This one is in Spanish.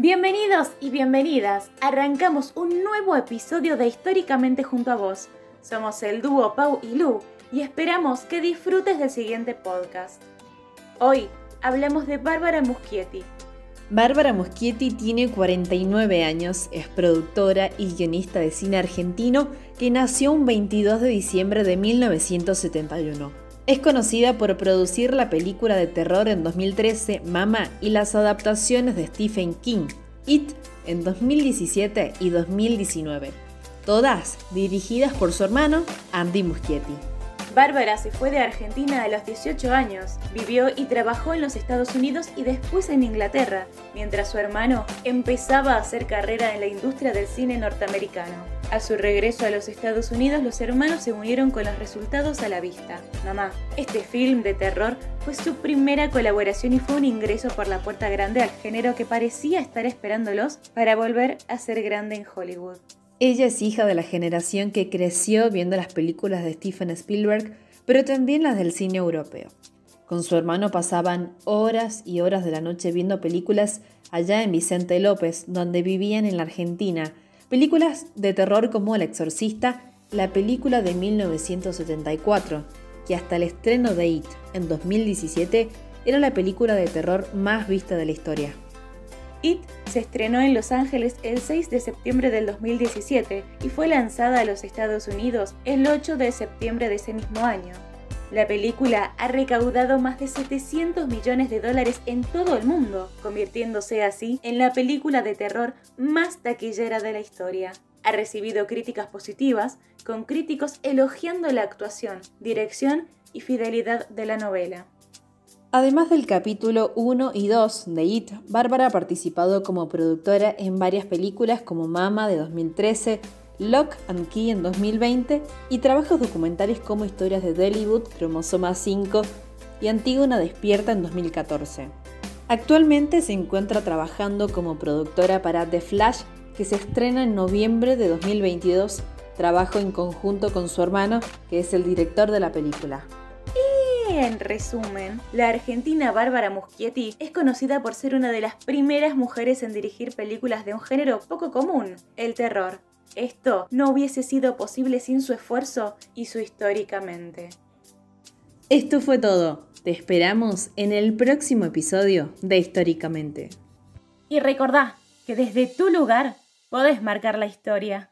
Bienvenidos y bienvenidas. Arrancamos un nuevo episodio de Históricamente junto a vos. Somos el dúo Pau y Lu y esperamos que disfrutes del siguiente podcast. Hoy hablamos de Bárbara Muschietti. Bárbara Muschietti tiene 49 años, es productora y guionista de cine argentino que nació un 22 de diciembre de 1971. Es conocida por producir la película de terror en 2013 Mama y las adaptaciones de Stephen King, It en 2017 y 2019, todas dirigidas por su hermano Andy Muschietti. Bárbara se fue de Argentina a los 18 años, vivió y trabajó en los Estados Unidos y después en Inglaterra, mientras su hermano empezaba a hacer carrera en la industria del cine norteamericano. A su regreso a los Estados Unidos, los hermanos se unieron con los resultados a la vista. Mamá, este film de terror fue su primera colaboración y fue un ingreso por la puerta grande al género que parecía estar esperándolos para volver a ser grande en Hollywood. Ella es hija de la generación que creció viendo las películas de Stephen Spielberg, pero también las del cine europeo. Con su hermano pasaban horas y horas de la noche viendo películas allá en Vicente López, donde vivían en la Argentina. Películas de terror como El Exorcista, la película de 1974, que hasta el estreno de It en 2017 era la película de terror más vista de la historia. It se estrenó en Los Ángeles el 6 de septiembre del 2017 y fue lanzada a los Estados Unidos el 8 de septiembre de ese mismo año. La película ha recaudado más de 700 millones de dólares en todo el mundo, convirtiéndose así en la película de terror más taquillera de la historia. Ha recibido críticas positivas, con críticos elogiando la actuación, dirección y fidelidad de la novela. Además del capítulo 1 y 2 de It, Bárbara ha participado como productora en varias películas como Mama de 2013, Lock and Key en 2020 y trabajos documentales como Historias de Dollywood, Cromosoma 5 y Antígona Despierta en 2014. Actualmente se encuentra trabajando como productora para The Flash, que se estrena en noviembre de 2022. Trabajo en conjunto con su hermano, que es el director de la película. En resumen, la argentina Bárbara Muschietti es conocida por ser una de las primeras mujeres en dirigir películas de un género poco común, el terror. Esto no hubiese sido posible sin su esfuerzo y su históricamente. Esto fue todo. Te esperamos en el próximo episodio de Históricamente. Y recordá que desde tu lugar podés marcar la historia.